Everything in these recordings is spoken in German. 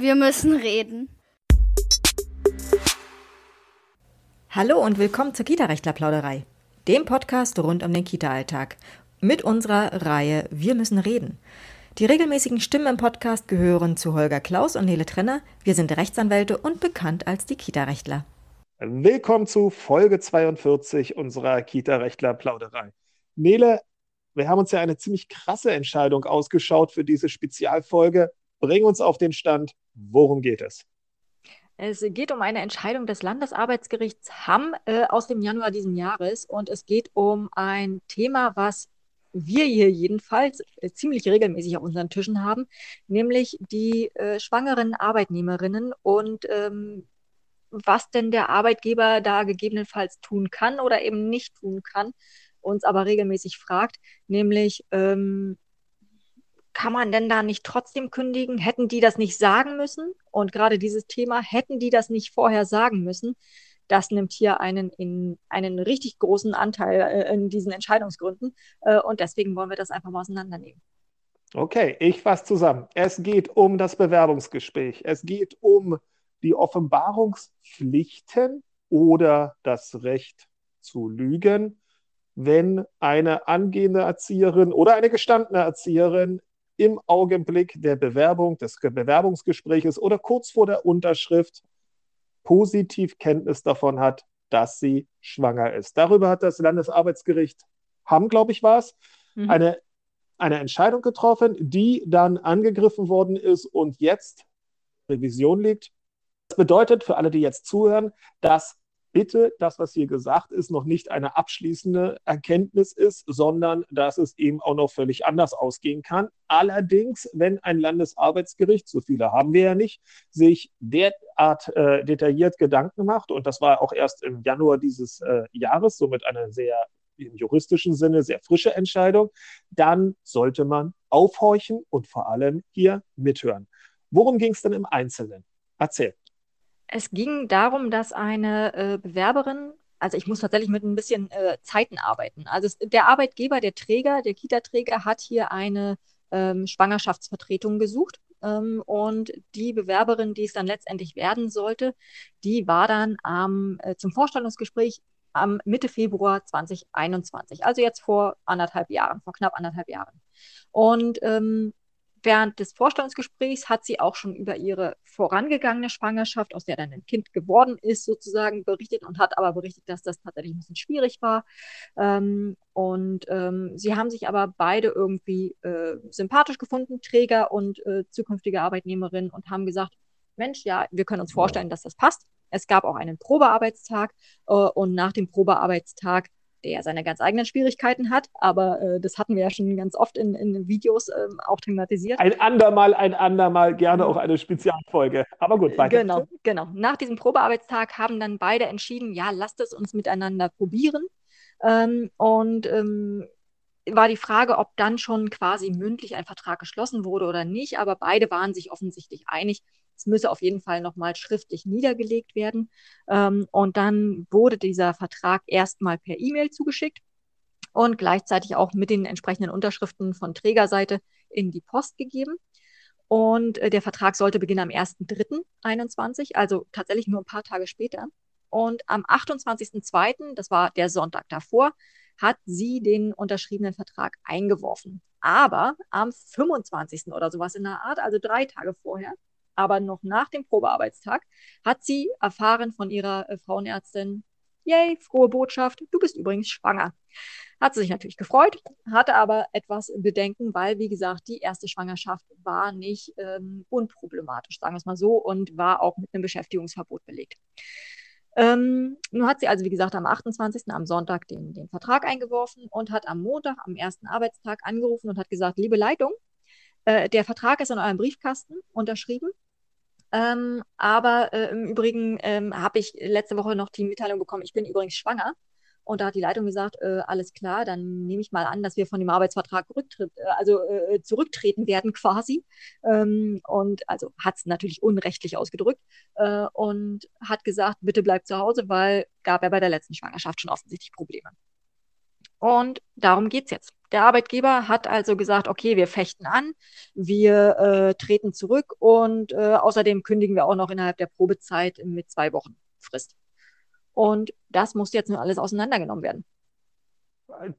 Wir müssen reden. Hallo und willkommen zur Kita-Rechtler-Plauderei, dem Podcast rund um den Kita-Alltag. Mit unserer Reihe Wir müssen reden. Die regelmäßigen Stimmen im Podcast gehören zu Holger Klaus und Nele Trenner. Wir sind Rechtsanwälte und bekannt als die Kita-Rechtler. Willkommen zu Folge 42 unserer Kita-Rechtler-Plauderei. Nele, wir haben uns ja eine ziemlich krasse Entscheidung ausgeschaut für diese Spezialfolge. Bring uns auf den Stand. Worum geht es? Es geht um eine Entscheidung des Landesarbeitsgerichts Hamm äh, aus dem Januar diesen Jahres und es geht um ein Thema, was wir hier jedenfalls äh, ziemlich regelmäßig auf unseren Tischen haben, nämlich die äh, schwangeren Arbeitnehmerinnen und ähm, was denn der Arbeitgeber da gegebenenfalls tun kann oder eben nicht tun kann, uns aber regelmäßig fragt, nämlich ähm, kann man denn da nicht trotzdem kündigen? Hätten die das nicht sagen müssen? Und gerade dieses Thema, hätten die das nicht vorher sagen müssen? Das nimmt hier einen, in, einen richtig großen Anteil äh, in diesen Entscheidungsgründen. Äh, und deswegen wollen wir das einfach mal auseinandernehmen. Okay, ich fasse zusammen. Es geht um das Bewerbungsgespräch. Es geht um die Offenbarungspflichten oder das Recht zu lügen, wenn eine angehende Erzieherin oder eine gestandene Erzieherin im Augenblick der Bewerbung, des Bewerbungsgespräches oder kurz vor der Unterschrift positiv Kenntnis davon hat, dass sie schwanger ist. Darüber hat das Landesarbeitsgericht Hamm, glaube ich, war es, mhm. eine, eine Entscheidung getroffen, die dann angegriffen worden ist und jetzt Revision liegt. Das bedeutet für alle, die jetzt zuhören, dass bitte das, was hier gesagt ist, noch nicht eine abschließende Erkenntnis ist, sondern dass es eben auch noch völlig anders ausgehen kann. Allerdings, wenn ein Landesarbeitsgericht, so viele haben wir ja nicht, sich derart äh, detailliert Gedanken macht, und das war auch erst im Januar dieses äh, Jahres, somit eine sehr im juristischen Sinne sehr frische Entscheidung, dann sollte man aufhorchen und vor allem hier mithören. Worum ging es denn im Einzelnen? Erzähl. Es ging darum, dass eine äh, Bewerberin, also ich muss tatsächlich mit ein bisschen äh, Zeiten arbeiten. Also es, der Arbeitgeber, der Träger, der Kita-Träger hat hier eine ähm, Schwangerschaftsvertretung gesucht. Ähm, und die Bewerberin, die es dann letztendlich werden sollte, die war dann ähm, äh, zum Vorstellungsgespräch am Mitte Februar 2021, also jetzt vor anderthalb Jahren, vor knapp anderthalb Jahren. Und ähm, Während des Vorstellungsgesprächs hat sie auch schon über ihre vorangegangene Schwangerschaft, aus der dann ein Kind geworden ist, sozusagen berichtet und hat aber berichtet, dass das tatsächlich ein bisschen schwierig war. Ähm, und ähm, sie haben sich aber beide irgendwie äh, sympathisch gefunden, Träger und äh, zukünftige Arbeitnehmerin, und haben gesagt, Mensch, ja, wir können uns vorstellen, dass das passt. Es gab auch einen Probearbeitstag äh, und nach dem Probearbeitstag der seine ganz eigenen Schwierigkeiten hat, aber äh, das hatten wir ja schon ganz oft in, in Videos ähm, auch thematisiert. Ein andermal, ein andermal, gerne auch eine Spezialfolge. Aber gut, weiter. Genau, genau. Nach diesem Probearbeitstag haben dann beide entschieden, ja, lasst es uns miteinander probieren. Ähm, und ähm, war die Frage, ob dann schon quasi mündlich ein Vertrag geschlossen wurde oder nicht, aber beide waren sich offensichtlich einig, es müsse auf jeden Fall nochmal schriftlich niedergelegt werden. Ähm, und dann wurde dieser Vertrag erstmal per E-Mail zugeschickt und gleichzeitig auch mit den entsprechenden Unterschriften von Trägerseite in die Post gegeben. Und äh, der Vertrag sollte beginnen am 1.3.21, also tatsächlich nur ein paar Tage später. Und am 28.02., das war der Sonntag davor, hat sie den unterschriebenen Vertrag eingeworfen. Aber am 25. oder sowas in der Art, also drei Tage vorher, aber noch nach dem Probearbeitstag hat sie erfahren von ihrer äh, Frauenärztin, yay, frohe Botschaft, du bist übrigens schwanger. Hat sie sich natürlich gefreut, hatte aber etwas Bedenken, weil, wie gesagt, die erste Schwangerschaft war nicht ähm, unproblematisch, sagen wir es mal so, und war auch mit einem Beschäftigungsverbot belegt. Ähm, nun hat sie also, wie gesagt, am 28. am Sonntag den, den Vertrag eingeworfen und hat am Montag, am ersten Arbeitstag, angerufen und hat gesagt, liebe Leitung, äh, der Vertrag ist in eurem Briefkasten unterschrieben. Ähm, aber äh, im Übrigen ähm, habe ich letzte Woche noch die Mitteilung bekommen, ich bin übrigens schwanger. Und da hat die Leitung gesagt, äh, alles klar, dann nehme ich mal an, dass wir von dem Arbeitsvertrag rücktritt, äh, also äh, zurücktreten werden quasi. Ähm, und also hat es natürlich unrechtlich ausgedrückt äh, und hat gesagt, bitte bleib zu Hause, weil gab ja bei der letzten Schwangerschaft schon offensichtlich Probleme. Und darum geht es jetzt. Der Arbeitgeber hat also gesagt, okay, wir fechten an, wir äh, treten zurück und äh, außerdem kündigen wir auch noch innerhalb der Probezeit mit zwei Wochen Frist. Und das muss jetzt nur alles auseinandergenommen werden.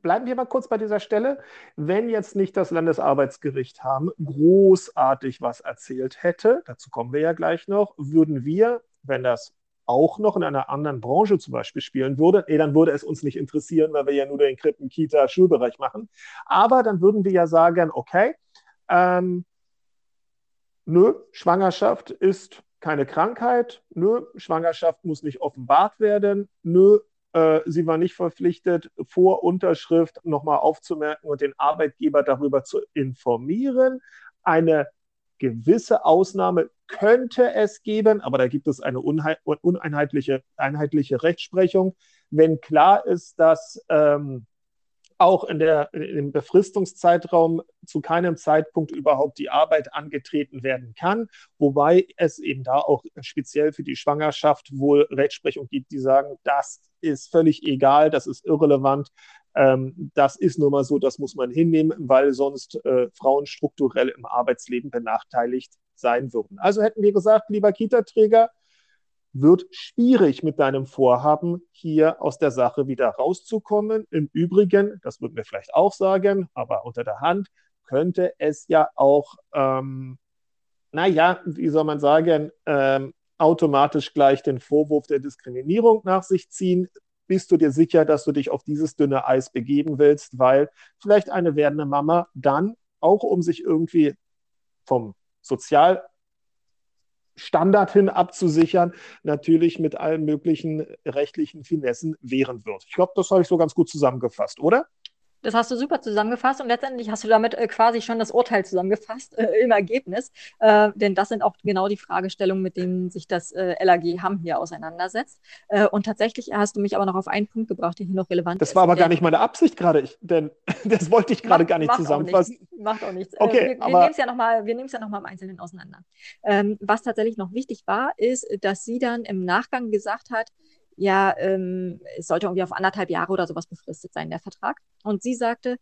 Bleiben wir mal kurz bei dieser Stelle. Wenn jetzt nicht das Landesarbeitsgericht haben großartig was erzählt hätte, dazu kommen wir ja gleich noch, würden wir, wenn das auch noch in einer anderen Branche zum Beispiel spielen würde, eh, dann würde es uns nicht interessieren, weil wir ja nur den Krippen, Kita, Schulbereich machen. Aber dann würden wir ja sagen, okay, ähm, nö, Schwangerschaft ist keine Krankheit, nö, Schwangerschaft muss nicht offenbart werden, nö, äh, sie war nicht verpflichtet, vor Unterschrift nochmal aufzumerken und den Arbeitgeber darüber zu informieren. Eine gewisse Ausnahme könnte es geben, aber da gibt es eine uneinheitliche einheitliche Rechtsprechung. Wenn klar ist, dass ähm, auch in der, im Befristungszeitraum zu keinem Zeitpunkt überhaupt die Arbeit angetreten werden kann, wobei es eben da auch speziell für die Schwangerschaft wohl Rechtsprechung gibt, die sagen, das ist völlig egal, das ist irrelevant, ähm, das ist nun mal so, das muss man hinnehmen, weil sonst äh, Frauen strukturell im Arbeitsleben benachteiligt sein würden. Also hätten wir gesagt, lieber Kita-Träger, wird schwierig mit deinem Vorhaben, hier aus der Sache wieder rauszukommen. Im Übrigen, das würden wir vielleicht auch sagen, aber unter der Hand, könnte es ja auch, ähm, naja, wie soll man sagen, ähm, automatisch gleich den Vorwurf der Diskriminierung nach sich ziehen. Bist du dir sicher, dass du dich auf dieses dünne Eis begeben willst, weil vielleicht eine werdende Mama dann auch um sich irgendwie vom Sozial Standard hin abzusichern, natürlich mit allen möglichen rechtlichen Finessen wehren wird. Ich glaube, das habe ich so ganz gut zusammengefasst, oder? Das hast du super zusammengefasst und letztendlich hast du damit äh, quasi schon das Urteil zusammengefasst äh, im Ergebnis. Äh, denn das sind auch genau die Fragestellungen, mit denen sich das äh, LAG Hamm hier auseinandersetzt. Äh, und tatsächlich hast du mich aber noch auf einen Punkt gebracht, der hier noch relevant das ist. Das war aber gar nicht meine Absicht gerade, denn das wollte ich gerade gar nicht zusammenfassen. Auch nichts. Macht auch nichts. Äh, okay, wir wir nehmen es ja nochmal ja noch im Einzelnen auseinander. Ähm, was tatsächlich noch wichtig war, ist, dass sie dann im Nachgang gesagt hat, ja, ähm, es sollte irgendwie auf anderthalb Jahre oder sowas befristet sein, der Vertrag. Und sie sagte,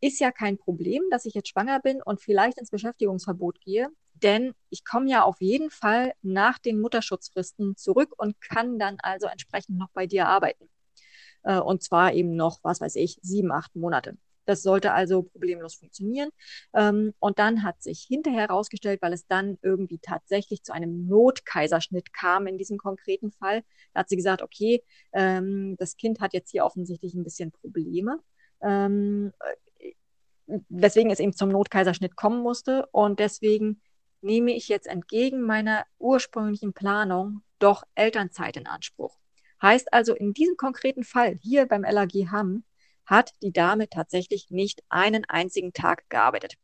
ist ja kein Problem, dass ich jetzt schwanger bin und vielleicht ins Beschäftigungsverbot gehe, denn ich komme ja auf jeden Fall nach den Mutterschutzfristen zurück und kann dann also entsprechend noch bei dir arbeiten. Äh, und zwar eben noch, was weiß ich, sieben, acht Monate. Das sollte also problemlos funktionieren. Ähm, und dann hat sich hinterher herausgestellt, weil es dann irgendwie tatsächlich zu einem Notkaiserschnitt kam in diesem konkreten Fall, da hat sie gesagt, okay, ähm, das Kind hat jetzt hier offensichtlich ein bisschen Probleme. Ähm, äh, weswegen es eben zum Notkaiserschnitt kommen musste. Und deswegen nehme ich jetzt entgegen meiner ursprünglichen Planung doch Elternzeit in Anspruch. Heißt also, in diesem konkreten Fall hier beim LAG Hamm hat die Dame tatsächlich nicht einen einzigen Tag gearbeitet.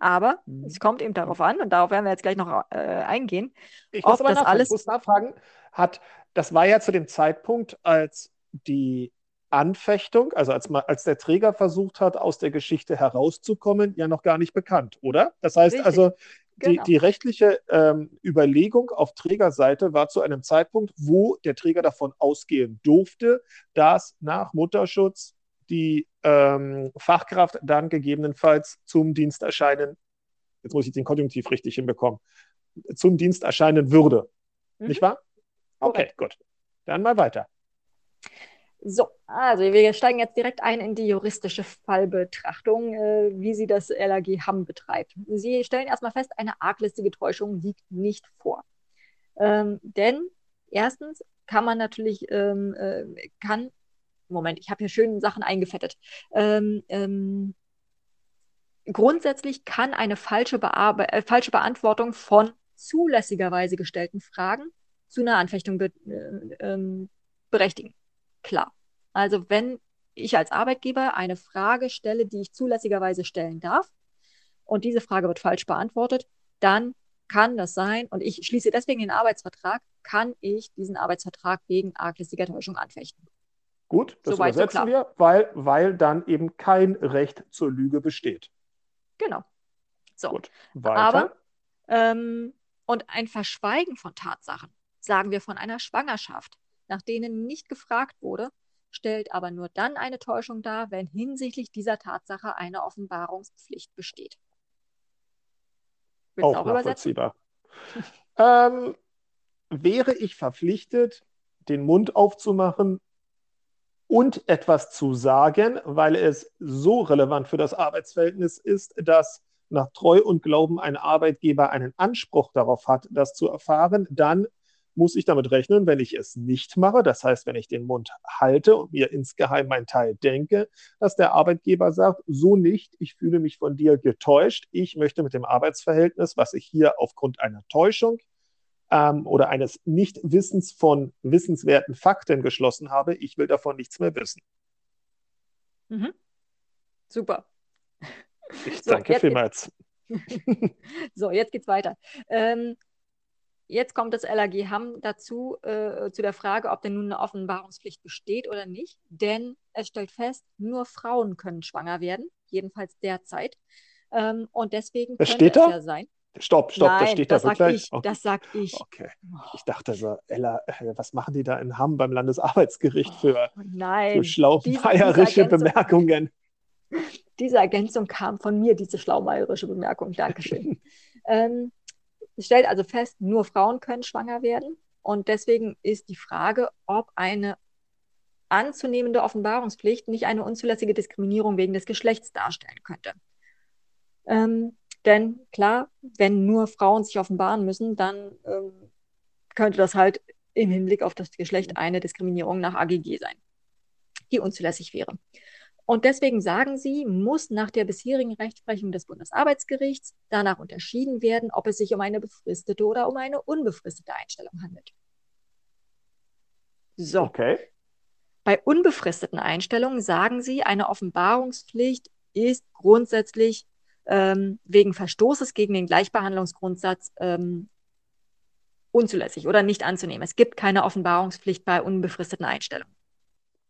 Aber mhm. es kommt eben darauf an, und darauf werden wir jetzt gleich noch äh, eingehen. Ich muss aber das nachfragen, alles. Muss nachfragen, hat, das war ja zu dem Zeitpunkt, als die Anfechtung, also als, als der Träger versucht hat, aus der Geschichte herauszukommen, ja noch gar nicht bekannt, oder? Das heißt Richtig. also, genau. die rechtliche ähm, Überlegung auf Trägerseite war zu einem Zeitpunkt, wo der Träger davon ausgehen durfte, dass nach Mutterschutz die ähm, Fachkraft dann gegebenenfalls zum Dienst erscheinen, jetzt muss ich den Konjunktiv richtig hinbekommen, zum Dienst erscheinen würde. Mhm. Nicht wahr? Okay, gut. Dann mal weiter. So, also wir steigen jetzt direkt ein in die juristische Fallbetrachtung, äh, wie sie das LAG Hamm betreibt. Sie stellen erstmal fest, eine arglistige Täuschung liegt nicht vor. Ähm, denn erstens kann man natürlich, ähm, äh, kann, Moment, ich habe hier schöne Sachen eingefettet. Ähm, ähm grundsätzlich kann eine falsche, Bearbe äh, falsche Beantwortung von zulässigerweise gestellten Fragen zu einer Anfechtung be äh, ähm, berechtigen klar. Also wenn ich als Arbeitgeber eine Frage stelle, die ich zulässigerweise stellen darf, und diese Frage wird falsch beantwortet, dann kann das sein, und ich schließe deswegen den Arbeitsvertrag, kann ich diesen Arbeitsvertrag wegen arglistiger Täuschung anfechten. Gut, das Soweit übersetzen so wir, weil, weil dann eben kein Recht zur Lüge besteht. Genau. So. Gut, weiter. Aber, ähm, und ein Verschweigen von Tatsachen, sagen wir von einer Schwangerschaft, nach denen nicht gefragt wurde, stellt aber nur dann eine Täuschung dar, wenn hinsichtlich dieser Tatsache eine Offenbarungspflicht besteht. Willst auch, auch nachvollziehbar. ähm, wäre ich verpflichtet, den Mund aufzumachen und etwas zu sagen, weil es so relevant für das Arbeitsverhältnis ist, dass nach Treu und Glauben ein Arbeitgeber einen Anspruch darauf hat, das zu erfahren, dann muss ich damit rechnen, wenn ich es nicht mache, das heißt, wenn ich den Mund halte und mir insgeheim mein Teil denke, dass der Arbeitgeber sagt, so nicht, ich fühle mich von dir getäuscht, ich möchte mit dem Arbeitsverhältnis, was ich hier aufgrund einer Täuschung ähm, oder eines Nichtwissens von wissenswerten Fakten geschlossen habe, ich will davon nichts mehr wissen. Mhm. Super. Ich so, danke vielmals. so, jetzt geht's weiter. Ähm, jetzt kommt das LAG Hamm dazu, äh, zu der Frage, ob denn nun eine Offenbarungspflicht besteht oder nicht. Denn es stellt fest, nur Frauen können schwanger werden, jedenfalls derzeit. Ähm, und deswegen das könnte es da? ja sein. Stopp, stopp, Nein, das steht das da wirklich. Ich, okay. Das sag ich. Okay. Ich dachte so, Ella, äh, was machen die da in Hamm beim Landesarbeitsgericht für, oh, für schlaumeierische Bemerkungen? Diese Ergänzung kam von mir, diese schlaumeierische Bemerkung. Dankeschön. ähm, es stellt also fest, nur Frauen können schwanger werden. Und deswegen ist die Frage, ob eine anzunehmende Offenbarungspflicht nicht eine unzulässige Diskriminierung wegen des Geschlechts darstellen könnte. Ähm, denn klar, wenn nur Frauen sich offenbaren müssen, dann ähm, könnte das halt im Hinblick auf das Geschlecht eine Diskriminierung nach AGG sein, die unzulässig wäre. Und deswegen sagen sie, muss nach der bisherigen Rechtsprechung des Bundesarbeitsgerichts danach unterschieden werden, ob es sich um eine befristete oder um eine unbefristete Einstellung handelt. So. Okay. Bei unbefristeten Einstellungen sagen sie, eine Offenbarungspflicht ist grundsätzlich ähm, wegen Verstoßes gegen den Gleichbehandlungsgrundsatz ähm, unzulässig oder nicht anzunehmen. Es gibt keine Offenbarungspflicht bei unbefristeten Einstellungen.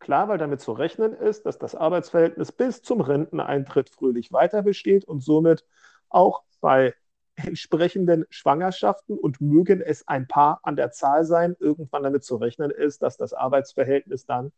Klar, weil damit zu rechnen ist, dass das Arbeitsverhältnis bis zum Renteneintritt fröhlich weiter besteht und somit auch bei entsprechenden Schwangerschaften und mögen es ein paar an der Zahl sein, irgendwann damit zu rechnen ist, dass das Arbeitsverhältnis dann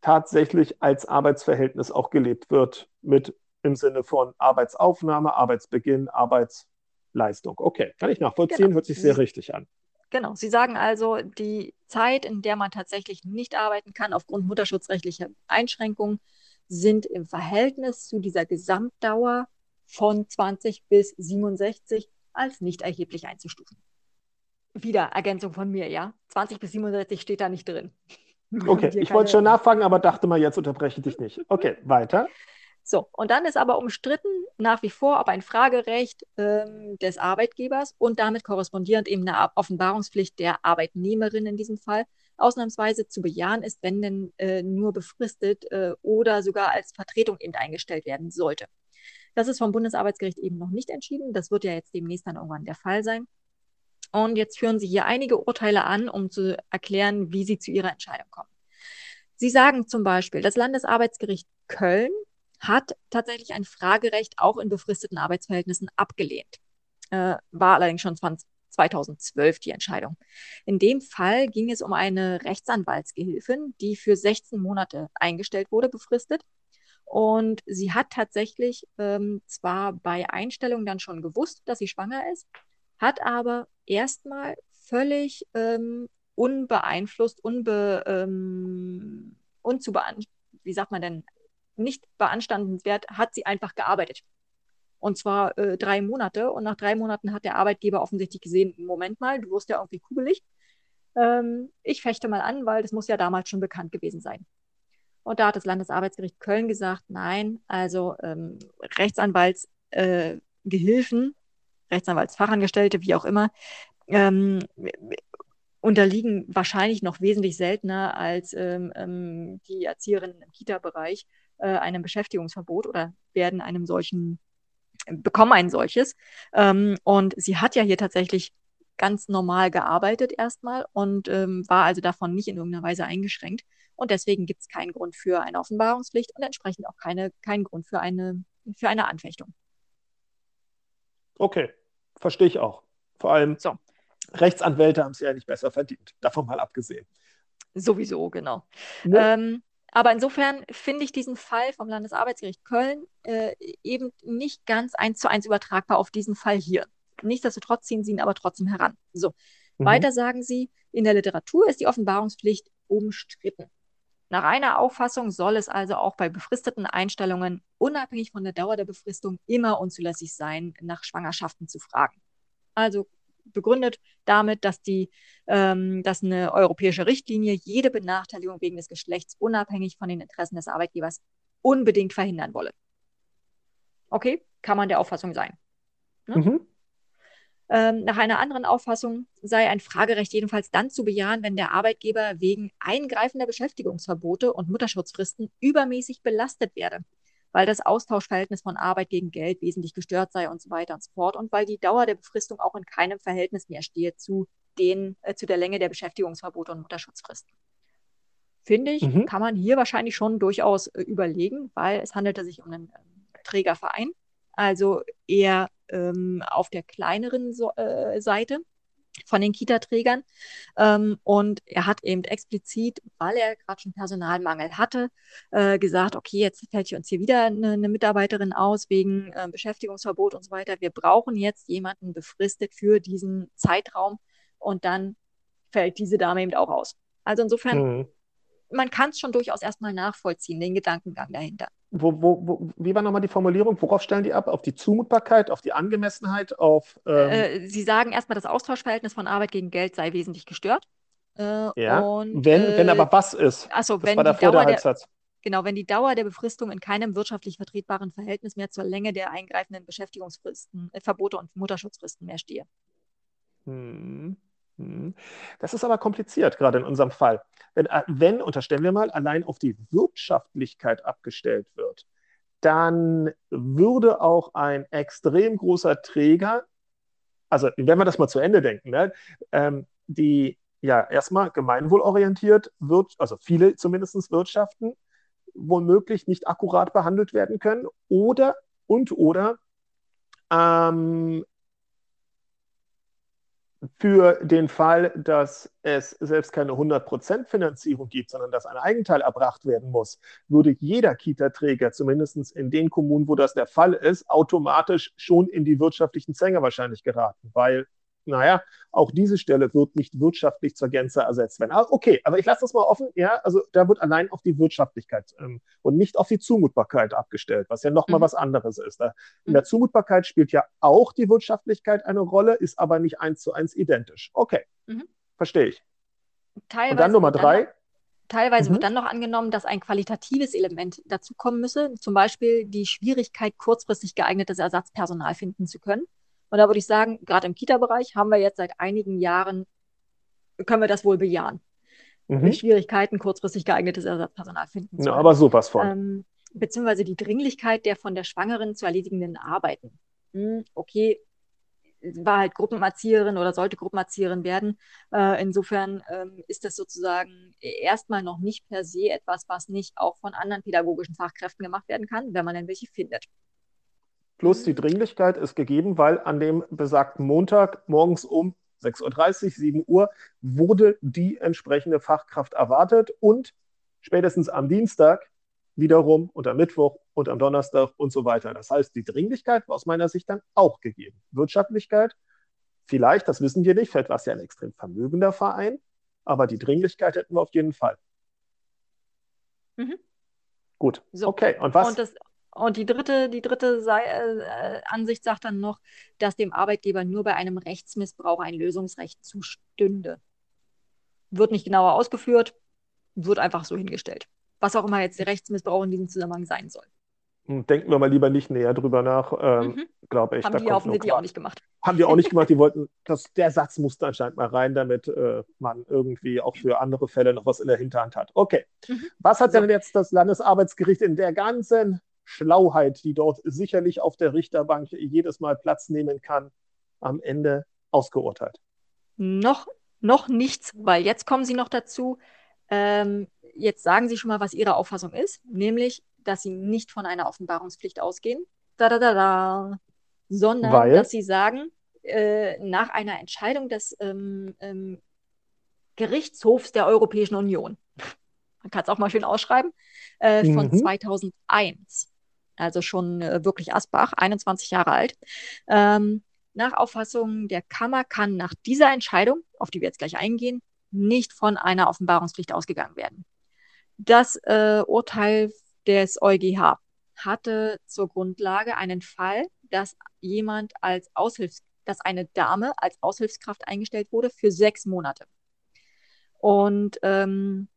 tatsächlich als Arbeitsverhältnis auch gelebt wird mit im Sinne von Arbeitsaufnahme, Arbeitsbeginn, Arbeitsleistung. Okay, kann ich nachvollziehen, genau. hört sich sehr richtig an. Genau, Sie sagen also, die Zeit, in der man tatsächlich nicht arbeiten kann, aufgrund mutterschutzrechtlicher Einschränkungen, sind im Verhältnis zu dieser Gesamtdauer von 20 bis 67 als nicht erheblich einzustufen. Wieder Ergänzung von mir, ja. 20 bis 67 steht da nicht drin. Okay, ich wollte schon nachfragen, aber dachte mal, jetzt unterbreche ich dich nicht. Okay, weiter. So, und dann ist aber umstritten nach wie vor, ob ein Fragerecht ähm, des Arbeitgebers und damit korrespondierend eben eine Offenbarungspflicht der Arbeitnehmerin in diesem Fall ausnahmsweise zu bejahen ist, wenn denn äh, nur befristet äh, oder sogar als Vertretung eben eingestellt werden sollte. Das ist vom Bundesarbeitsgericht eben noch nicht entschieden. Das wird ja jetzt demnächst dann irgendwann der Fall sein. Und jetzt führen Sie hier einige Urteile an, um zu erklären, wie Sie zu Ihrer Entscheidung kommen. Sie sagen zum Beispiel, das Landesarbeitsgericht Köln hat tatsächlich ein Fragerecht auch in befristeten Arbeitsverhältnissen abgelehnt. Äh, war allerdings schon 20, 2012 die Entscheidung. In dem Fall ging es um eine Rechtsanwaltsgehilfin, die für 16 Monate eingestellt wurde, befristet. Und sie hat tatsächlich ähm, zwar bei Einstellung dann schon gewusst, dass sie schwanger ist, hat aber erstmal völlig ähm, unbeeinflusst, unbe, ähm, unzubean wie sagt man denn, nicht beanstandenswert, hat sie einfach gearbeitet. Und zwar äh, drei Monate. Und nach drei Monaten hat der Arbeitgeber offensichtlich gesehen, Moment mal, du wirst ja irgendwie kugelig. Ähm, ich fechte mal an, weil das muss ja damals schon bekannt gewesen sein. Und da hat das Landesarbeitsgericht Köln gesagt, nein, also ähm, Rechtsanwaltsgehilfen, äh, Rechtsanwaltsfachangestellte, wie auch immer, ähm, unterliegen wahrscheinlich noch wesentlich seltener als ähm, ähm die Erzieherinnen im Kita-Bereich äh, einem Beschäftigungsverbot oder werden einem solchen, bekommen ein solches. Ähm, und sie hat ja hier tatsächlich ganz normal gearbeitet erstmal und ähm, war also davon nicht in irgendeiner Weise eingeschränkt. Und deswegen gibt es keinen Grund für eine Offenbarungspflicht und entsprechend auch keine, keinen Grund für eine, für eine Anfechtung. Okay, verstehe ich auch. Vor allem so. Rechtsanwälte haben es ja nicht besser verdient, davon mal abgesehen. Sowieso, genau. Ne? Ähm, aber insofern finde ich diesen Fall vom Landesarbeitsgericht Köln äh, eben nicht ganz eins zu eins übertragbar auf diesen Fall hier. Nichtsdestotrotz ziehen sie ihn aber trotzdem heran. So, Mhm. weiter sagen sie, in der Literatur ist die Offenbarungspflicht umstritten. Nach einer Auffassung soll es also auch bei befristeten Einstellungen unabhängig von der Dauer der Befristung immer unzulässig sein, nach Schwangerschaften zu fragen. Also begründet damit, dass die, ähm, dass eine europäische Richtlinie jede Benachteiligung wegen des Geschlechts unabhängig von den Interessen des Arbeitgebers unbedingt verhindern wolle. Okay, kann man der Auffassung sein. Ne? Mhm. Ähm, nach einer anderen Auffassung sei ein Fragerecht jedenfalls dann zu bejahen, wenn der Arbeitgeber wegen eingreifender Beschäftigungsverbote und Mutterschutzfristen übermäßig belastet werde, weil das Austauschverhältnis von Arbeit gegen Geld wesentlich gestört sei und so weiter und so fort und weil die Dauer der Befristung auch in keinem Verhältnis mehr stehe zu, den, äh, zu der Länge der Beschäftigungsverbote und Mutterschutzfristen. Finde ich, Mhm. kann man hier wahrscheinlich schon durchaus äh, überlegen, weil es handelte sich um einen ähm, Trägerverein, also eher ähm, auf der kleineren so äh, Seite von den Kita-Trägern. Ähm, und er hat eben explizit, weil er gerade schon Personalmangel hatte, äh, gesagt, okay, jetzt fällt uns hier wieder eine, eine Mitarbeiterin aus wegen äh, Beschäftigungsverbot und so weiter. Wir brauchen jetzt jemanden befristet für diesen Zeitraum und dann fällt diese Dame eben auch aus. Also insofern, Mhm. man kann es schon durchaus erstmal nachvollziehen, den Gedankengang dahinter. Wo, wo, wo, wie war nochmal die Formulierung? Worauf stellen die ab? Auf die Zumutbarkeit, auf die Angemessenheit, auf ähm, Äh, Sie sagen erstmal, das Austauschverhältnis von Arbeit gegen Geld sei wesentlich gestört. Äh, ja. und, wenn, wenn äh, aber was ist. Achso, wenn war davor der Dauer der, Halbsatz. genau, wenn die Dauer der Befristung in keinem wirtschaftlich vertretbaren Verhältnis mehr zur Länge der eingreifenden Beschäftigungsfristen, äh, Verbote und Mutterschutzfristen mehr stehe. Hm. Hm. Das ist aber kompliziert, gerade in unserem Fall. Wenn, äh, wenn, unterstellen wir mal, allein auf die Wirtschaftlichkeit abgestellt wird, dann würde auch ein extrem großer Träger, also wenn wir das mal zu Ende denken, ne, ähm, die ja erstmal gemeinwohlorientiert wird, also viele zumindest wirtschaften, womöglich nicht akkurat behandelt werden können oder und oder ähm, für den Fall, dass es selbst keine 100% Finanzierung gibt, sondern dass ein Eigenteil erbracht werden muss, würde jeder Kita-Träger, zumindest in den Kommunen, wo das der Fall ist, automatisch schon in die wirtschaftlichen Zwänge wahrscheinlich geraten, weil, naja, auch diese Stelle wird nicht wirtschaftlich zur Gänze ersetzt werden. Ah, okay, aber ich lasse das mal offen, ja, also da wird allein auf die Wirtschaftlichkeit ähm, und nicht auf die Zumutbarkeit abgestellt, was ja nochmal Mhm. was anderes ist. Da, in Mhm. der Zumutbarkeit spielt ja auch die Wirtschaftlichkeit eine Rolle, ist aber nicht eins zu eins identisch. Okay, Mhm. verstehe ich. Teilweise Und dann Nummer drei. teilweise Mhm. wird dann noch angenommen, dass ein qualitatives Element dazu kommen müsse, zum Beispiel die Schwierigkeit, kurzfristig geeignetes Ersatzpersonal finden zu können. Und da würde ich sagen, gerade im Kita-Bereich haben wir jetzt seit einigen Jahren, können wir das wohl bejahen. Mhm. Schwierigkeiten, kurzfristig geeignetes Ersatzpersonal finden zu Ja, aber sowas von. Ähm, beziehungsweise die Dringlichkeit der von der Schwangeren zu erledigenden Arbeiten. Hm, okay, war halt Gruppenerzieherin oder sollte Gruppenerzieherin werden. Äh, insofern ähm, ist das sozusagen erstmal noch nicht per se etwas, was nicht auch von anderen pädagogischen Fachkräften gemacht werden kann, wenn man denn welche findet. Plus die Dringlichkeit ist gegeben, weil an dem besagten Montag morgens um 6.30 Uhr, 7 Uhr wurde die entsprechende Fachkraft erwartet und spätestens am Dienstag wiederum und am Mittwoch und am Donnerstag und so weiter. Das heißt, die Dringlichkeit war aus meiner Sicht dann auch gegeben. Wirtschaftlichkeit, vielleicht, das wissen wir nicht, vielleicht war es ja ein extrem vermögender Verein, aber die Dringlichkeit hätten wir auf jeden Fall. Mhm. Gut, So. okay. Und was? Und, das, und die dritte, die dritte Sei äh, Ansicht sagt dann noch, dass dem Arbeitgeber nur bei einem Rechtsmissbrauch ein Lösungsrecht zustünde. Wird nicht genauer ausgeführt, wird einfach so hingestellt. Was auch immer jetzt der Rechtsmissbrauch in diesem Zusammenhang sein soll. Hm, Denken wir mal lieber nicht näher drüber nach, ähm, Mhm. glaube ich. Haben die offensichtlich auch nicht gemacht. Haben die auch nicht gemacht. Die wollten, das, der Satz musste anscheinend mal rein, damit äh, man irgendwie auch für andere Fälle noch was in der Hinterhand hat. Okay. Mhm. Was hat So. denn jetzt das Landesarbeitsgericht in der ganzen Schlauheit, die dort sicherlich auf der Richterbank jedes Mal Platz nehmen kann, am Ende ausgeurteilt? Noch, noch nichts, weil jetzt kommen sie noch dazu. Ähm, jetzt sagen sie schon mal, was ihre Auffassung ist, nämlich, dass sie nicht von einer Offenbarungspflicht ausgehen, da, da, da, da, sondern Weil? dass sie sagen, äh, nach einer Entscheidung des ähm, ähm, Gerichtshofs der Europäischen Union. Man kann es auch mal schön ausschreiben, äh, von mhm. 2001. Also schon äh, wirklich Asbach, 21 Jahre alt. Ähm, nach Auffassung der Kammer kann nach dieser Entscheidung, auf die wir jetzt gleich eingehen, nicht von einer Offenbarungspflicht ausgegangen werden. Das äh, Urteil des EuGH hatte zur Grundlage einen Fall, dass jemand als Aushilfs, dass eine Dame als Aushilfskraft eingestellt wurde für sechs Monate. Und ähm,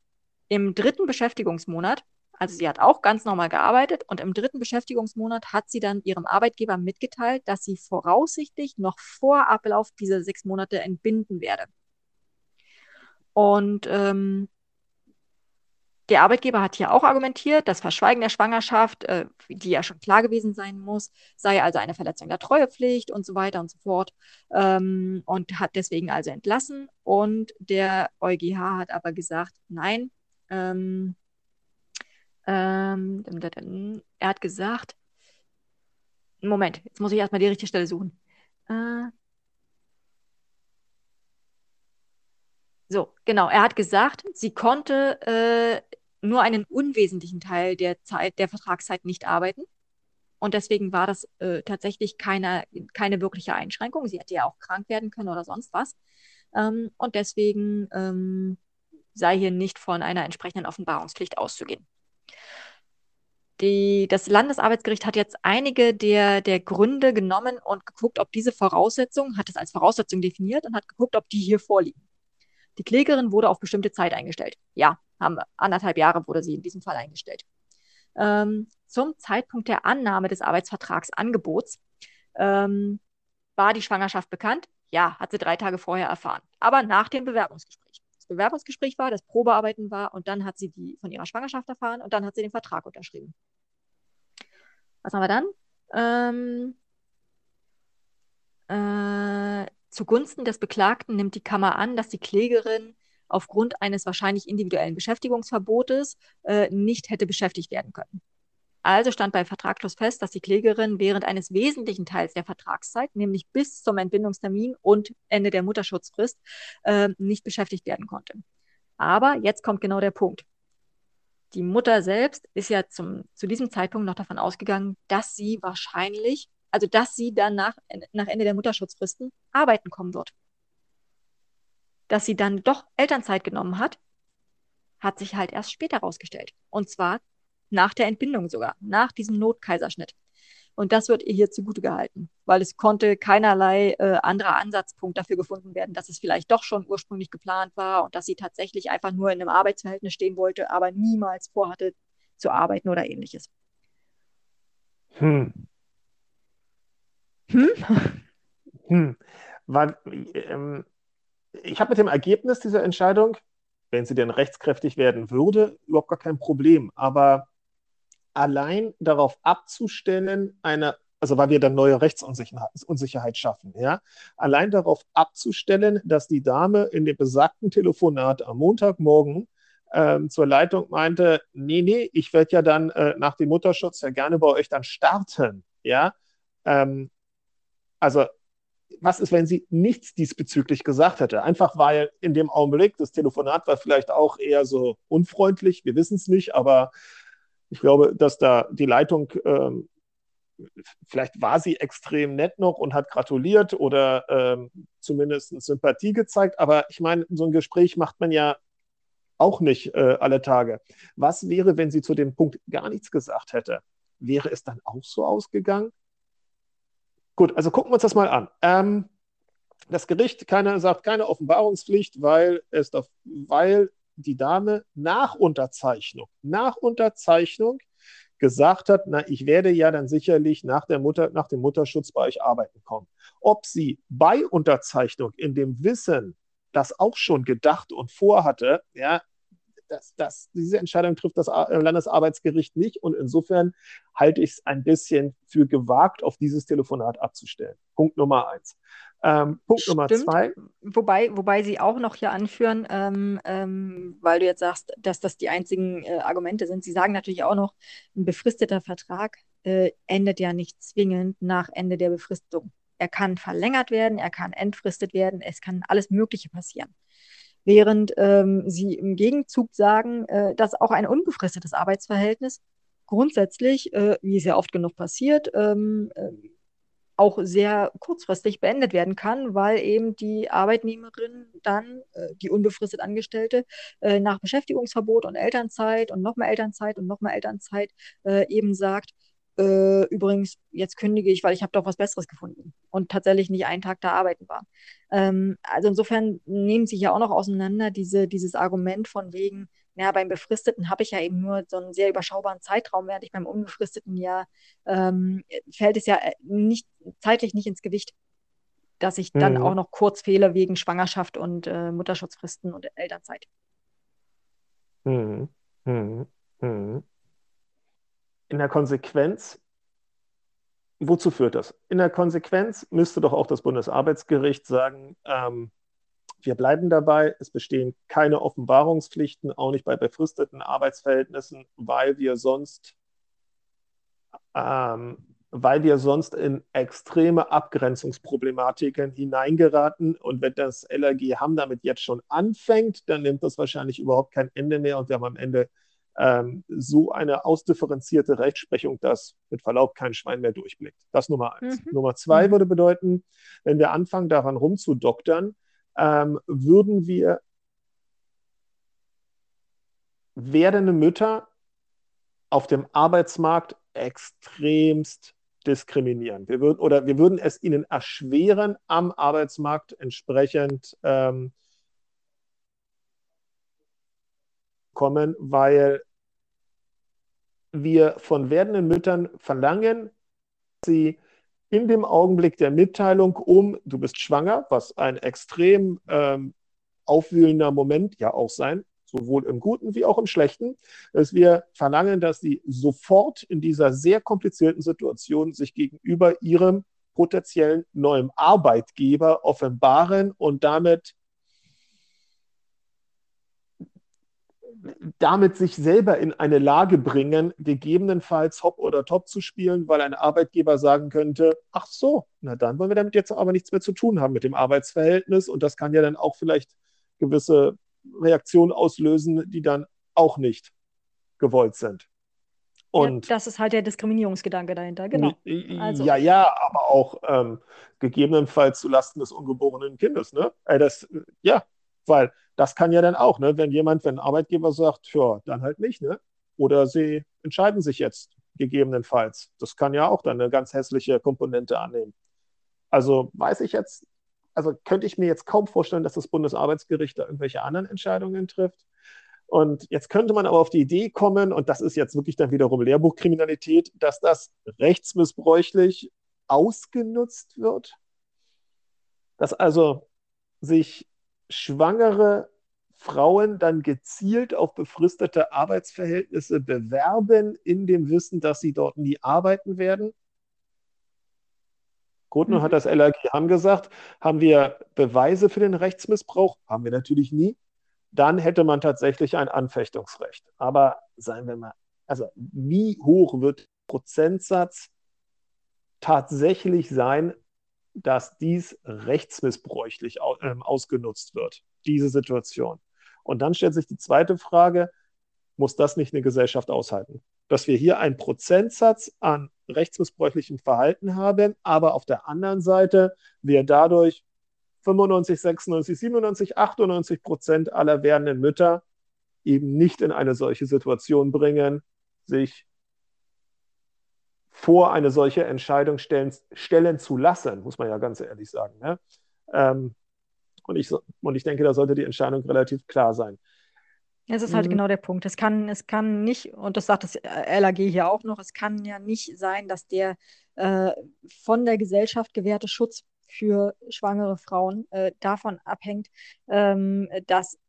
im dritten Beschäftigungsmonat, also sie hat auch ganz normal gearbeitet und im dritten Beschäftigungsmonat hat sie dann ihrem Arbeitgeber mitgeteilt, dass sie voraussichtlich noch vor Ablauf dieser sechs Monate entbinden werde. Und ähm, der Arbeitgeber hat hier auch argumentiert, das Verschweigen der Schwangerschaft, äh, die ja schon klar gewesen sein muss, sei also eine Verletzung der Treuepflicht und so weiter und so fort ähm, und hat deswegen also entlassen. Und der EuGH hat aber gesagt, nein, ähm, ähm, er hat gesagt, Moment, jetzt muss ich erstmal die richtige Stelle suchen. Äh, so, genau, er hat gesagt, sie konnte äh, nur einen unwesentlichen Teil der Zeit, der Vertragszeit nicht arbeiten. Und deswegen war das äh, tatsächlich keine, keine wirkliche Einschränkung. Sie hätte ja auch krank werden können oder sonst was. Ähm, und deswegen ähm, sei hier nicht von einer entsprechenden Offenbarungspflicht auszugehen. Die, das Landesarbeitsgericht hat jetzt einige der, der Gründe genommen und geguckt, ob diese Voraussetzungen, hat es als Voraussetzung definiert und hat geguckt, ob die hier vorliegen. Die Klägerin wurde auf bestimmte Zeit eingestellt. Ja, haben anderthalb Jahre wurde sie in diesem Fall eingestellt. Ähm, zum Zeitpunkt der Annahme des Arbeitsvertragsangebots ähm, war die Schwangerschaft bekannt. Ja, hat sie drei Tage vorher erfahren, aber nach dem Bewerbungsgespräch. Bewerbungsgespräch war, das Probearbeiten war und dann hat sie die von ihrer Schwangerschaft erfahren und dann hat sie den Vertrag unterschrieben. Was haben wir dann? Ähm, äh, zugunsten des Beklagten nimmt die Kammer an, dass die Klägerin aufgrund eines wahrscheinlich individuellen Beschäftigungsverbotes äh, nicht hätte beschäftigt werden können. Also stand bei Vertragsschluss fest, dass die Klägerin während eines wesentlichen Teils der Vertragszeit, nämlich bis zum Entbindungstermin und Ende der Mutterschutzfrist, äh, nicht beschäftigt werden konnte. Aber jetzt kommt genau der Punkt. Die Mutter selbst ist ja zum, zu diesem Zeitpunkt noch davon ausgegangen, dass sie wahrscheinlich, also dass sie dann nach, nach Ende der Mutterschutzfristen arbeiten kommen wird. Dass sie dann doch Elternzeit genommen hat, hat sich halt erst später herausgestellt. Und zwar nach der Entbindung sogar, nach diesem Notkaiserschnitt. Und das wird ihr hier zugute gehalten, weil es konnte keinerlei äh, anderer Ansatzpunkt dafür gefunden werden, dass es vielleicht doch schon ursprünglich geplant war und dass sie tatsächlich einfach nur in einem Arbeitsverhältnis stehen wollte, aber niemals vorhatte zu arbeiten oder ähnliches. Hm. Hm? Hm. War, ähm, ich habe mit dem Ergebnis dieser Entscheidung, wenn sie denn rechtskräftig werden würde, überhaupt gar kein Problem. Aber allein darauf abzustellen, eine, also weil wir dann neue Rechtsunsicherheit schaffen, ja, allein darauf abzustellen, dass die Dame in dem besagten Telefonat am Montagmorgen ähm, zur Leitung meinte, nee, nee, ich werde ja dann äh, nach dem Mutterschutz ja gerne bei euch dann starten, ja. Ähm, also was ist, wenn sie nichts diesbezüglich gesagt hätte? Einfach weil in dem Augenblick das Telefonat war vielleicht auch eher so unfreundlich, wir wissen es nicht, aber ich glaube, dass da die Leitung, ähm, vielleicht war sie extrem nett noch und hat gratuliert oder ähm, zumindest Sympathie gezeigt. Aber ich meine, so ein Gespräch macht man ja auch nicht äh, alle Tage. Was wäre, wenn sie zu dem Punkt gar nichts gesagt hätte? Wäre es dann auch so ausgegangen? Gut, also gucken wir uns das mal an. Ähm, das Gericht keine, sagt keine Offenbarungspflicht, weil, es, weil die Dame nach Unterzeichnung, nach Unterzeichnung gesagt hat, na, ich werde ja dann sicherlich nach, der Mutter, nach dem Mutterschutz bei euch arbeiten kommen. Ob sie bei Unterzeichnung in dem Wissen das auch schon gedacht und vorhatte, ja, das, das, diese Entscheidung trifft das Landesarbeitsgericht nicht und insofern halte ich es ein bisschen für gewagt, auf dieses Telefonat abzustellen. Punkt Nummer eins. Ähm, Punkt Stimmt. Nummer zwei. Wobei, wobei Sie auch noch hier anführen, ähm, ähm, weil du jetzt sagst, dass das die einzigen äh, Argumente sind. Sie sagen natürlich auch noch, ein befristeter Vertrag äh, endet ja nicht zwingend nach Ende der Befristung. Er kann verlängert werden, er kann entfristet werden, es kann alles Mögliche passieren. Während ähm, sie im Gegenzug sagen, äh, dass auch ein unbefristetes Arbeitsverhältnis grundsätzlich, äh, wie es ja oft genug passiert, ähm, äh, auch sehr kurzfristig beendet werden kann, weil eben die Arbeitnehmerin dann, äh, die unbefristet Angestellte, äh, nach Beschäftigungsverbot und Elternzeit und nochmal Elternzeit und nochmal Elternzeit äh, eben sagt, äh, übrigens, jetzt kündige ich, weil ich habe doch was Besseres gefunden und tatsächlich nicht einen Tag da arbeiten war. Ähm, also insofern nehmen sich ja auch noch auseinander diese, dieses Argument von wegen, ja, beim Befristeten habe ich ja eben nur so einen sehr überschaubaren Zeitraum, während ich beim Unbefristeten ja ähm, fällt es ja äh, nicht zeitlich nicht ins Gewicht, dass ich dann mhm. auch noch kurz fehle wegen Schwangerschaft und äh, Mutterschutzfristen und Elternzeit. Mhm. Mhm. mhm. In der Konsequenz, wozu führt das? In der Konsequenz müsste doch auch das Bundesarbeitsgericht sagen, ähm, wir bleiben dabei, es bestehen keine Offenbarungspflichten, auch nicht bei befristeten Arbeitsverhältnissen, weil wir sonst, ähm, weil wir sonst in extreme Abgrenzungsproblematiken hineingeraten. Und wenn das LRG Hamm damit jetzt schon anfängt, dann nimmt das wahrscheinlich überhaupt kein Ende mehr und wir haben am Ende ähm, so eine ausdifferenzierte Rechtsprechung, dass mit Verlaub kein Schwein mehr durchblickt. Das Nummer eins. Mhm. Nummer zwei mhm. würde bedeuten, wenn wir anfangen, daran rumzudoktern, ähm, würden wir werdende Mütter auf dem Arbeitsmarkt extremst diskriminieren. Wir würden, oder wir würden es ihnen erschweren, am Arbeitsmarkt entsprechend ähm, kommen, weil wir von werdenden Müttern verlangen, sie in dem Augenblick der Mitteilung um, du bist schwanger, was ein extrem ähm, aufwühlender Moment ja auch sein, sowohl im Guten wie auch im Schlechten, dass wir verlangen, dass sie sofort in dieser sehr komplizierten Situation sich gegenüber ihrem potenziellen neuen Arbeitgeber offenbaren und damit damit sich selber in eine Lage bringen, gegebenenfalls Hop oder Top zu spielen, weil ein Arbeitgeber sagen könnte, ach so, na dann wollen wir damit jetzt aber nichts mehr zu tun haben mit dem Arbeitsverhältnis und das kann ja dann auch vielleicht gewisse Reaktionen auslösen, die dann auch nicht gewollt sind. Und ja, das ist halt der Diskriminierungsgedanke dahinter, genau. Also. Ja, ja, aber auch ähm, gegebenenfalls zulasten des ungeborenen Kindes, ne? Das, ja, weil das kann ja dann auch, ne? wenn jemand, wenn ein Arbeitgeber sagt, ja, dann halt nicht, ne? Oder sie entscheiden sich jetzt gegebenenfalls. Das kann ja auch dann eine ganz hässliche Komponente annehmen. Also weiß ich jetzt, also könnte ich mir jetzt kaum vorstellen, dass das Bundesarbeitsgericht da irgendwelche anderen Entscheidungen trifft. Und jetzt könnte man aber auf die Idee kommen, und das ist jetzt wirklich dann wiederum Lehrbuchkriminalität, dass das rechtsmissbräuchlich ausgenutzt wird. Dass also sich schwangere Frauen dann gezielt auf befristete Arbeitsverhältnisse bewerben, in dem Wissen, dass sie dort nie arbeiten werden? Gut, nun mhm. hat das LAG angesagt, haben wir Beweise für den Rechtsmissbrauch? Haben wir natürlich nie. Dann hätte man tatsächlich ein Anfechtungsrecht. Aber seien wir mal, also wie hoch wird der Prozentsatz tatsächlich sein, dass dies rechtsmissbräuchlich ähm, ausgenutzt wird, diese Situation. Und dann stellt sich die zweite Frage, muss das nicht eine Gesellschaft aushalten? Dass wir hier einen Prozentsatz an rechtsmissbräuchlichem Verhalten haben, aber auf der anderen Seite wir dadurch 95, 96, 97, 98 Prozent aller werdenden Mütter eben nicht in eine solche Situation bringen, sich vor eine solche Entscheidung stellen, stellen zu lassen, muss man ja ganz ehrlich sagen. Ne? Ähm, und, ich, und ich denke, da sollte die Entscheidung relativ klar sein. Es ist halt mhm. genau der Punkt. Es kann, es kann nicht, und das sagt das LAG hier auch noch, es kann ja nicht sein, dass der äh, von der Gesellschaft gewährte Schutz für schwangere Frauen äh, davon abhängt, ähm, dass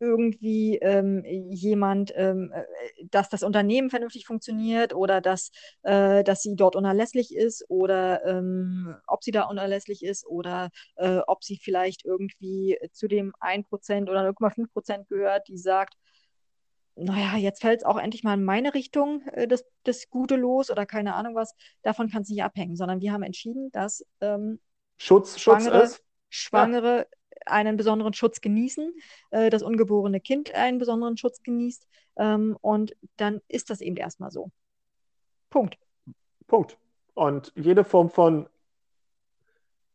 irgendwie ähm, jemand, ähm, äh, dass das Unternehmen vernünftig funktioniert oder dass, äh, dass sie dort unerlässlich ist oder ähm, ob sie da unerlässlich ist oder äh, ob sie vielleicht irgendwie zu dem 1% oder 0,5% gehört, die sagt, naja, jetzt fällt es auch endlich mal in meine Richtung, äh, das, das Gute los oder keine Ahnung was. Davon kann es nicht abhängen, sondern wir haben entschieden, dass ähm, Schutz, Schutz Schwangere, ist. Schwangere einen besonderen Schutz genießen, äh, das ungeborene Kind einen besonderen Schutz genießt. Ähm, und dann ist das eben erstmal so. Punkt. Punkt. Und jede Form von,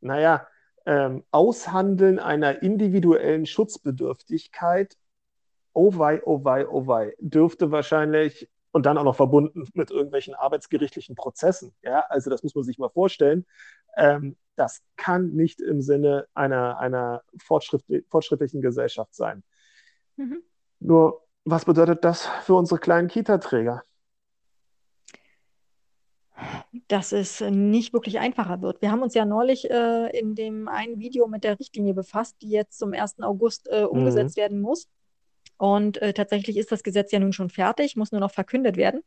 naja, ähm, Aushandeln einer individuellen Schutzbedürftigkeit, oh wei, oh wei, oh wei, dürfte wahrscheinlich und dann auch noch verbunden mit irgendwelchen arbeitsgerichtlichen Prozessen. Ja, also das muss man sich mal vorstellen. Ähm, das kann nicht im Sinne einer, einer fortschrittlich, fortschrittlichen Gesellschaft sein. Mhm. Nur, was bedeutet das für unsere kleinen Kita-Träger? dass es nicht wirklich einfacher wird. Wir haben uns ja neulich äh, in dem einen Video mit der Richtlinie befasst, die jetzt zum 1. August äh, umgesetzt mhm. werden muss. Und äh, tatsächlich ist das Gesetz ja nun schon fertig, muss nur noch verkündet werden.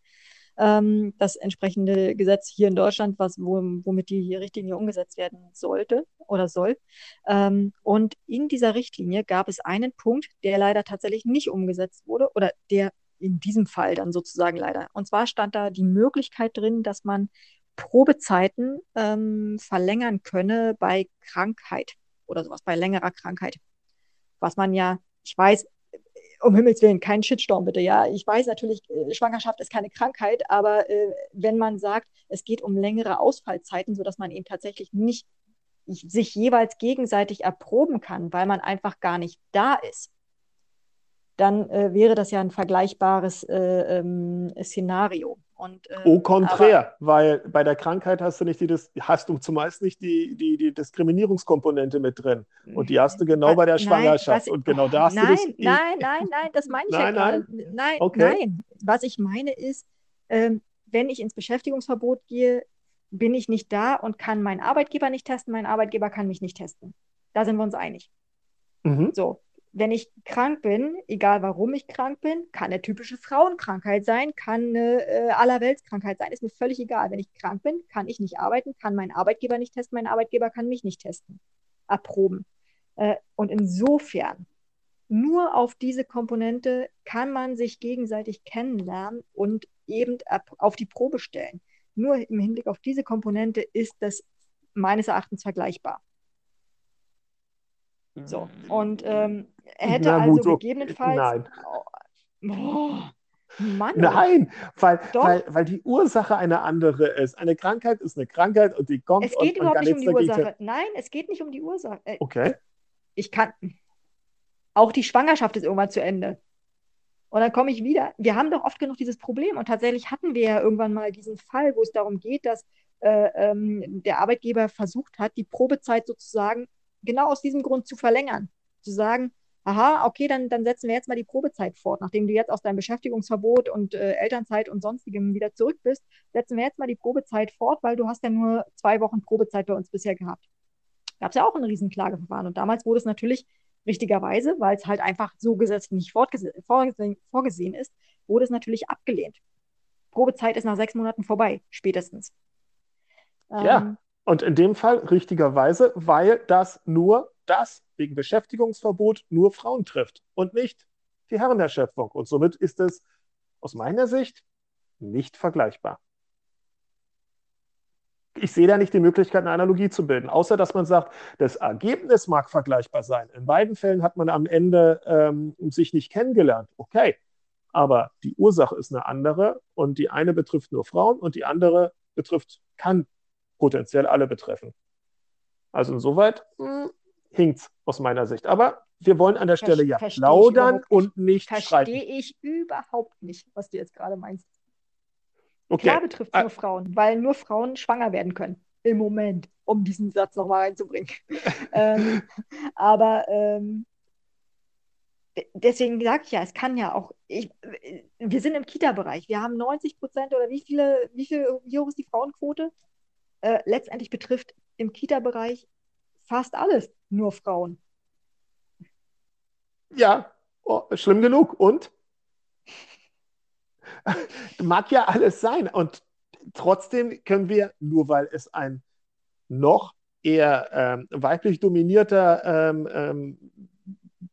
Ähm, das entsprechende Gesetz hier in Deutschland, was, wo, womit die Richtlinie umgesetzt werden sollte oder soll. Ähm, und in dieser Richtlinie gab es einen Punkt, der leider tatsächlich nicht umgesetzt wurde oder der in diesem Fall dann sozusagen leider. Und zwar stand da die Möglichkeit drin, dass man Probezeiten ähm, verlängern könne bei Krankheit oder sowas, bei längerer Krankheit. Was man ja, ich weiß, um Himmels Willen, kein Shitstorm bitte, ja. Ich weiß natürlich, äh, Schwangerschaft ist keine Krankheit, aber äh, wenn man sagt, es geht um längere Ausfallzeiten, sodass man eben tatsächlich nicht sich jeweils gegenseitig erproben kann, weil man einfach gar nicht da ist, dann äh, wäre das ja ein vergleichbares äh, ähm, Szenario. Und, äh, Au contraire, weil bei der Krankheit hast du nicht die, hast du zumeist nicht die, die, die Diskriminierungskomponente mit drin. Und die hast du genau bei der nein, Schwangerschaft. Was, und genau da hast nein, du das. Nein, nein, nein, das meine ich nein, ja nein. gerade. Nein, okay. nein. Was ich meine ist, ähm, wenn ich ins Beschäftigungsverbot gehe, bin ich nicht da und kann meinen Arbeitgeber nicht testen, mein Arbeitgeber kann mich nicht testen. Da sind wir uns einig. Mhm. So, wenn ich krank bin, egal warum ich krank bin, kann eine typische Frauenkrankheit sein, kann eine äh, Allerweltskrankheit sein, ist mir völlig egal. Wenn ich krank bin, kann ich nicht arbeiten, kann mein Arbeitgeber nicht testen, mein Arbeitgeber kann mich nicht testen, erproben. Äh, und insofern, nur auf diese Komponente kann man sich gegenseitig kennenlernen und eben auf die Probe stellen. Nur im Hinblick auf diese Komponente ist das meines Erachtens vergleichbar. So, und ähm, er hätte Na gut, also gegebenenfalls. Nein. Oh, Mann. Nein, weil, weil, weil die Ursache eine andere ist. Eine Krankheit ist eine Krankheit und die kommt. Es geht und, überhaupt nicht um die Ursache. Nein, es geht nicht um die Ursache. Äh, okay. Ich kann. Auch die Schwangerschaft ist irgendwann zu Ende. Und dann komme ich wieder. Wir haben doch oft genug dieses Problem. Und tatsächlich hatten wir ja irgendwann mal diesen Fall, wo es darum geht, dass äh, ähm, der Arbeitgeber versucht hat, die Probezeit sozusagen genau aus diesem Grund zu verlängern. Zu sagen, aha, okay, dann, dann setzen wir jetzt mal die Probezeit fort. Nachdem du jetzt aus deinem Beschäftigungsverbot und äh, Elternzeit und sonstigem wieder zurück bist, setzen wir jetzt mal die Probezeit fort, weil du hast ja nur zwei Wochen Probezeit bei uns bisher gehabt. Gab es ja auch ein Riesenklageverfahren. Und damals wurde es natürlich richtigerweise, weil es halt einfach so gesetzlich nicht vorgesehen, vorgesehen ist, wurde es natürlich abgelehnt. Probezeit ist nach sechs Monaten vorbei, spätestens. Ja, ähm, und in dem Fall richtigerweise, weil das nur das wegen Beschäftigungsverbot nur Frauen trifft und nicht die Herren der Schöpfung. Und somit ist es aus meiner Sicht nicht vergleichbar. Ich sehe da nicht die Möglichkeit, eine Analogie zu bilden, außer dass man sagt, das Ergebnis mag vergleichbar sein. In beiden Fällen hat man am Ende ähm, sich nicht kennengelernt. Okay, aber die Ursache ist eine andere und die eine betrifft nur Frauen und die andere betrifft, kann potenziell alle betreffen. Also insoweit hm, hinkt es aus meiner Sicht. Aber wir wollen an der Stelle ja plaudern und nicht verstehe streiten. Verstehe ich überhaupt nicht, was du jetzt gerade meinst. Okay. Klar betrifft es ah. nur Frauen, weil nur Frauen schwanger werden können. Im Moment, um diesen Satz nochmal reinzubringen. ähm, aber ähm, deswegen sage ich ja, es kann ja auch, ich, wir sind im Kita-Bereich, wir haben 90 Prozent oder wie viele, wie viel, wie hoch ist die Frauenquote? Äh, letztendlich betrifft im Kita-Bereich fast alles nur Frauen. Ja, oh, schlimm genug. Und? Mag ja alles sein. Und trotzdem können wir, nur weil es ein noch eher ähm, weiblich dominierter ähm, ähm,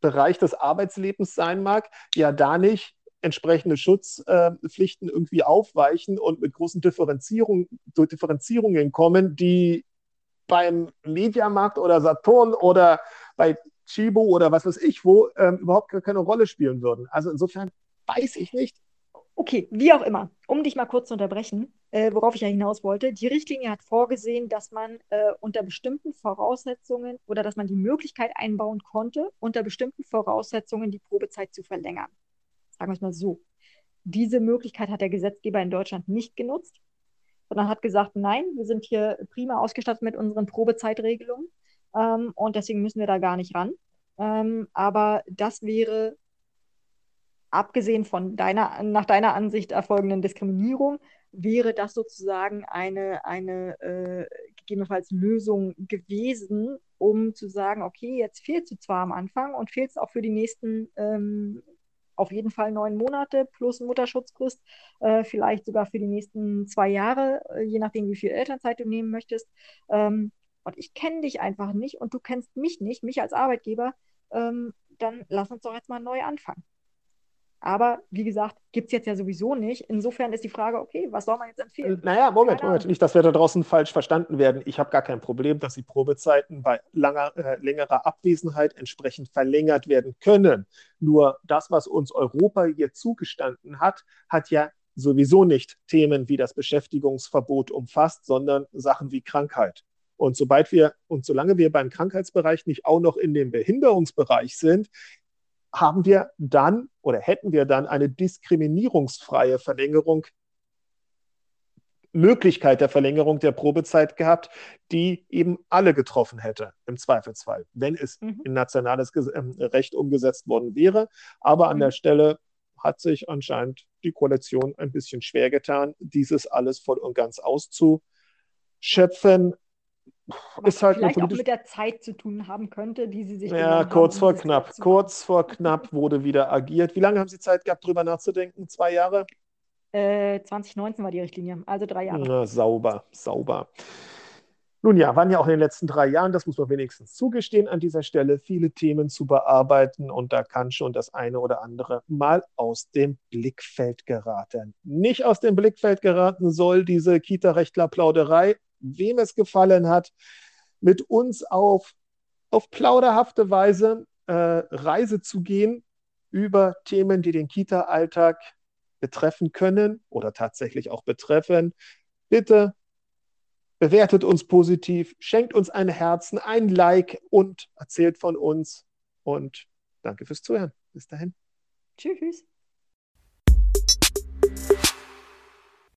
Bereich des Arbeitslebens sein mag, ja da nicht entsprechende Schutzpflichten irgendwie aufweichen und mit großen Differenzierung, Differenzierungen kommen, die beim Mediamarkt oder Saturn oder bei Chibo oder was weiß ich wo ähm, überhaupt gar keine Rolle spielen würden. Also insofern weiß ich nicht. Okay, wie auch immer, um dich mal kurz zu unterbrechen, äh, worauf ich ja hinaus wollte, die Richtlinie hat vorgesehen, dass man äh, unter bestimmten Voraussetzungen oder dass man die Möglichkeit einbauen konnte, unter bestimmten Voraussetzungen die Probezeit zu verlängern. Sagen wir es mal so. Diese Möglichkeit hat der Gesetzgeber in Deutschland nicht genutzt, sondern hat gesagt, nein, wir sind hier prima ausgestattet mit unseren Probezeitregelungen ähm, und deswegen müssen wir da gar nicht ran. Ähm, aber das wäre abgesehen von deiner, nach deiner Ansicht erfolgenden Diskriminierung, wäre das sozusagen eine, eine äh, gegebenenfalls Lösung gewesen, um zu sagen, okay, jetzt fehlt es zwar am Anfang und fehlt es auch für die nächsten ähm, auf jeden Fall neun Monate plus Mutterschutzfrist, äh, vielleicht sogar für die nächsten zwei Jahre, äh, je nachdem, wie viel Elternzeit du nehmen möchtest. Ähm, und ich kenne dich einfach nicht und du kennst mich nicht, mich als Arbeitgeber, ähm, dann lass uns doch jetzt mal neu anfangen. Aber wie gesagt, gibt es jetzt ja sowieso nicht. Insofern ist die Frage, okay, was soll man jetzt empfehlen? Äh, naja, Moment, Moment. Nicht, dass wir da draußen falsch verstanden werden. Ich habe gar kein Problem, dass die Probezeiten bei langer, äh, längerer Abwesenheit entsprechend verlängert werden können. Nur das, was uns Europa hier zugestanden hat, hat ja sowieso nicht Themen wie das Beschäftigungsverbot umfasst, sondern Sachen wie Krankheit. Und sobald wir und solange wir beim Krankheitsbereich nicht auch noch in dem Behinderungsbereich sind, haben wir dann oder hätten wir dann eine diskriminierungsfreie Verlängerung, Möglichkeit der Verlängerung der Probezeit gehabt, die eben alle getroffen hätte, im Zweifelsfall, wenn es mhm. in nationales ähm, Recht umgesetzt worden wäre. Aber an mhm. der Stelle hat sich anscheinend die Koalition ein bisschen schwer getan, dieses alles voll und ganz auszuschöpfen. Ist halt vielleicht auch mit der Zeit zu tun haben könnte, die sie sich Ja, kurz haben, vor knapp. Kurz vor knapp wurde wieder agiert. Wie lange haben Sie Zeit gehabt, darüber nachzudenken? Zwei Jahre? Äh, 2019 war die Richtlinie, also drei Jahre. Na, sauber, sauber. Nun ja, waren ja auch in den letzten drei Jahren, das muss man wenigstens zugestehen, an dieser Stelle viele Themen zu bearbeiten und da kann schon das eine oder andere mal aus dem Blickfeld geraten. Nicht aus dem Blickfeld geraten soll diese Kita-Rechtler-Plauderei, wem es gefallen hat, mit uns auf, auf plauderhafte Weise äh, Reise zu gehen über Themen, die den Kita-Alltag betreffen können oder tatsächlich auch betreffen. Bitte bewertet uns positiv, schenkt uns ein Herzen, ein Like und erzählt von uns. Und danke fürs Zuhören. Bis dahin. Tschüss.